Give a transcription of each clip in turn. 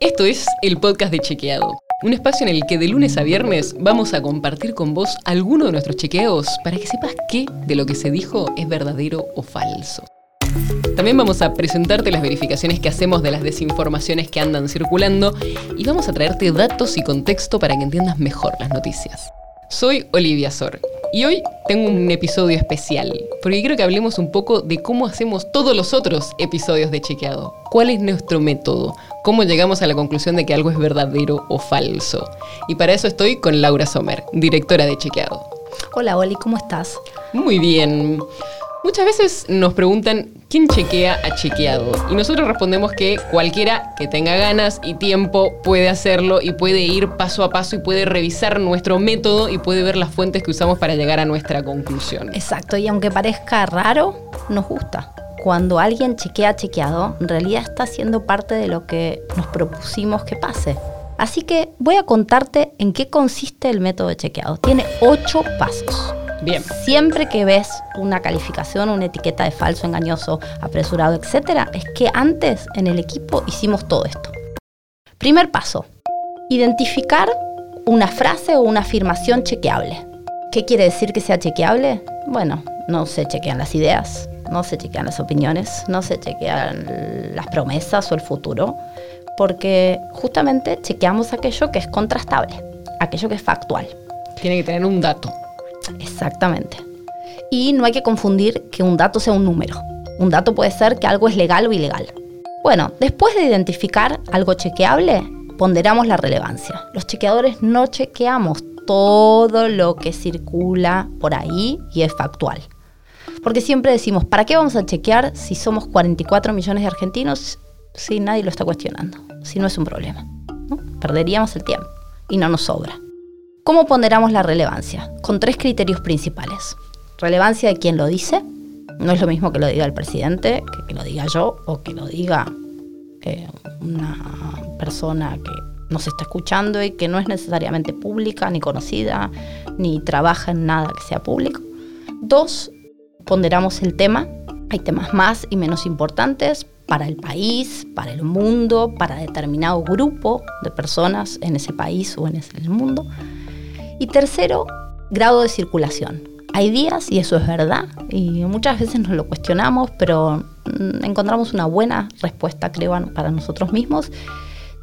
Esto es el podcast de Chequeado, un espacio en el que de lunes a viernes vamos a compartir con vos alguno de nuestros chequeos para que sepas qué de lo que se dijo es verdadero o falso. También vamos a presentarte las verificaciones que hacemos de las desinformaciones que andan circulando y vamos a traerte datos y contexto para que entiendas mejor las noticias. Soy Olivia Sor y hoy tengo un episodio especial, porque quiero que hablemos un poco de cómo hacemos todos los otros episodios de Chequeado. ¿Cuál es nuestro método? ¿Cómo llegamos a la conclusión de que algo es verdadero o falso? Y para eso estoy con Laura Sommer, directora de Chequeado. Hola Oli, ¿cómo estás? Muy bien. Muchas veces nos preguntan quién chequea a chequeado y nosotros respondemos que cualquiera que tenga ganas y tiempo puede hacerlo y puede ir paso a paso y puede revisar nuestro método y puede ver las fuentes que usamos para llegar a nuestra conclusión. Exacto, y aunque parezca raro, nos gusta. Cuando alguien chequea chequeado, en realidad está siendo parte de lo que nos propusimos que pase. Así que voy a contarte en qué consiste el método de chequeado. Tiene ocho pasos. Bien. Siempre que ves una calificación, una etiqueta de falso, engañoso, apresurado, etcétera, es que antes en el equipo hicimos todo esto. Primer paso: identificar una frase o una afirmación chequeable. ¿Qué quiere decir que sea chequeable? Bueno, no se chequean las ideas, no se chequean las opiniones, no se chequean las promesas o el futuro, porque justamente chequeamos aquello que es contrastable, aquello que es factual. Tiene que tener un dato. Exactamente. Y no hay que confundir que un dato sea un número. Un dato puede ser que algo es legal o ilegal. Bueno, después de identificar algo chequeable, ponderamos la relevancia. Los chequeadores no chequeamos todo lo que circula por ahí y es factual. Porque siempre decimos, ¿para qué vamos a chequear si somos 44 millones de argentinos si nadie lo está cuestionando? Si no es un problema. Perderíamos el tiempo y no nos sobra. ¿Cómo ponderamos la relevancia? Con tres criterios principales. Relevancia de quien lo dice. No es lo mismo que lo diga el presidente, que, lo diga yo o que lo diga eh, una persona que nos está escuchando y que no es necesariamente pública, ni conocida, ni trabaja en nada que sea público. Dos, ponderamos el tema. Hay temas más y menos importantes para el país, para el mundo, para determinado grupo de personas en ese país o en ese mundo. Y tercero, grado de circulación. Hay días, y eso es verdad, y muchas veces nos lo cuestionamos, pero mm, encontramos una buena respuesta, creo, para nosotros mismos.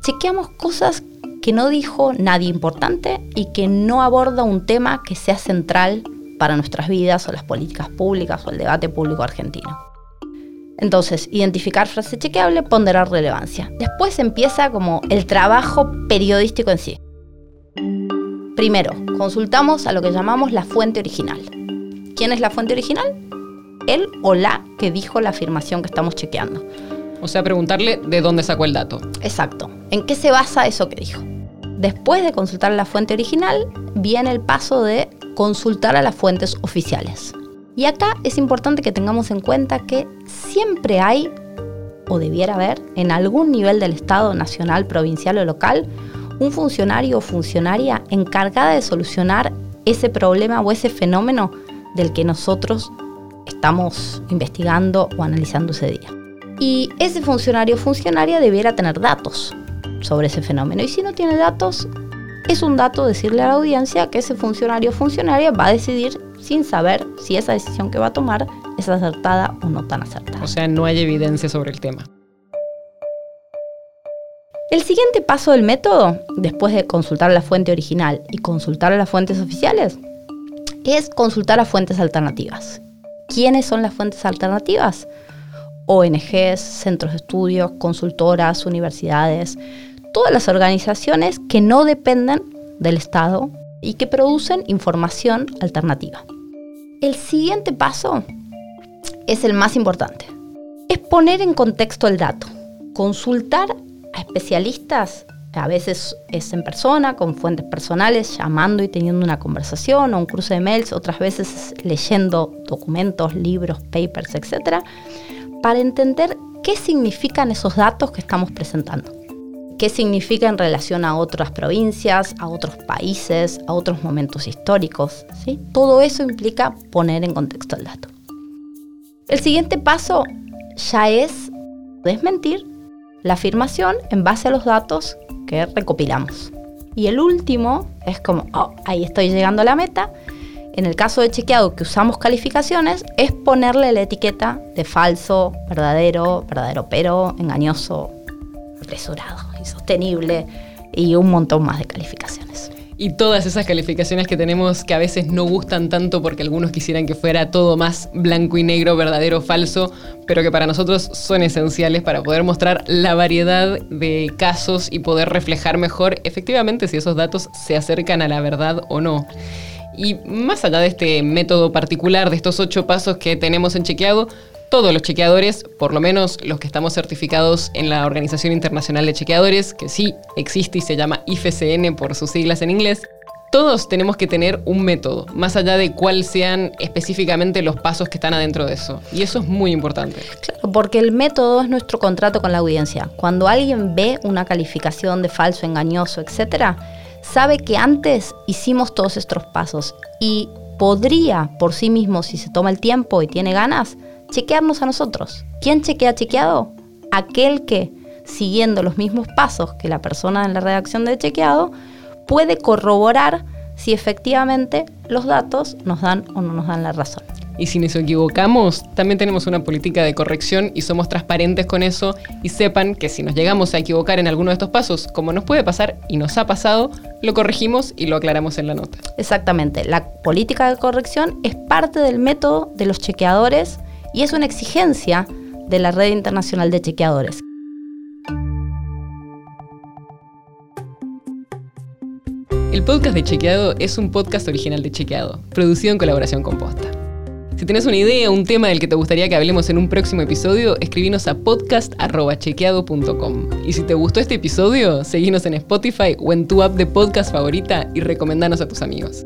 Chequeamos cosas que no dijo nadie importante y que no aborda un tema que sea central para nuestras vidas o las políticas públicas o el debate público argentino. Entonces, identificar frase chequeable, ponderar relevancia. Después empieza como el trabajo periodístico en sí. Primero, consultamos a lo que llamamos la fuente original. ¿Quién es la fuente original? Él o la que dijo la afirmación que estamos chequeando. O sea, preguntarle de dónde sacó el dato. Exacto. ¿En qué se basa eso que dijo? Después de consultar la fuente original, viene el paso de consultar a las fuentes oficiales. Y acá es importante que tengamos en cuenta que siempre hay, o debiera haber, en algún nivel del Estado nacional, provincial o local, un funcionario o funcionaria encargada de solucionar ese problema o ese fenómeno del que nosotros estamos investigando o analizando ese día. Y ese funcionario o funcionaria debiera tener datos sobre ese fenómeno. Y si no tiene datos, es un dato decirle a la audiencia que ese funcionario o funcionaria va a decidir sin saber si esa decisión que va a tomar es acertada o no tan acertada. O sea, no hay evidencia sobre el tema. El siguiente paso del método, después de consultar la fuente original y consultar a las fuentes oficiales, es consultar a fuentes alternativas. ¿Quiénes son las fuentes alternativas? ONGs, centros de estudios, consultoras, universidades, todas las organizaciones que no dependen del Estado y que producen información alternativa. El siguiente paso es el más importante. Es poner en contexto el dato, consultar especialistas, a veces es en persona, con fuentes personales, llamando y teniendo una conversación o un cruce de mails, otras veces leyendo documentos, libros, papers, etc., para entender qué significan esos datos que estamos presentando. ¿Qué significa en relación a otras provincias, a otros países, a otros momentos históricos? Todo eso implica poner en contexto el dato. El siguiente paso ya es desmentir la afirmación en base a los datos que recopilamos. Y el último es como, oh, ahí estoy llegando a la meta. En el caso de chequeado que usamos calificaciones, es ponerle la etiqueta de falso, verdadero, verdadero pero, engañoso, apresurado, insostenible y un montón más de calificaciones y todas esas calificaciones que tenemos que a veces no gustan tanto porque algunos quisieran que fuera todo más blanco y negro, verdadero o falso, pero que para nosotros son esenciales para poder mostrar la variedad de casos y poder reflejar mejor efectivamente si esos datos se acercan a la verdad o no. Y más allá de este método particular, de estos ocho pasos que tenemos en chequeado, todos los chequeadores, por lo menos los que estamos certificados en la Organización Internacional de Chequeadores, que sí existe y se llama IFCN por sus siglas en inglés, todos tenemos que tener un método, más allá de cuáles sean específicamente los pasos que están adentro de eso. Y eso es muy importante. Claro, porque el método es nuestro contrato con la audiencia. Cuando alguien ve una calificación de falso, engañoso, etc., sabe que antes hicimos todos estos pasos y podría por sí mismo, si se toma el tiempo y tiene ganas, chequearnos a nosotros. ¿Quién chequea chequeado? Aquel que, siguiendo los mismos pasos que la persona en la redacción de chequeado, puede corroborar si efectivamente los datos nos dan o no nos dan la razón. Y si nos equivocamos, también tenemos una política de corrección y somos transparentes con eso y sepan que si nos llegamos a equivocar en alguno de estos pasos, como nos puede pasar y nos ha pasado, lo corregimos y lo aclaramos en la nota. Exactamente, la política de corrección es parte del método de los chequeadores y es una exigencia de la Red Internacional de Chequeadores. El podcast de Chequeado es un podcast original de Chequeado, producido en colaboración con Posta. Si tenés una idea o un tema del que te gustaría que hablemos en un próximo episodio, escribinos a podcast.chequeado.com. Y si te gustó este episodio, seguinos en Spotify o en tu app de podcast favorita y recomendanos a tus amigos.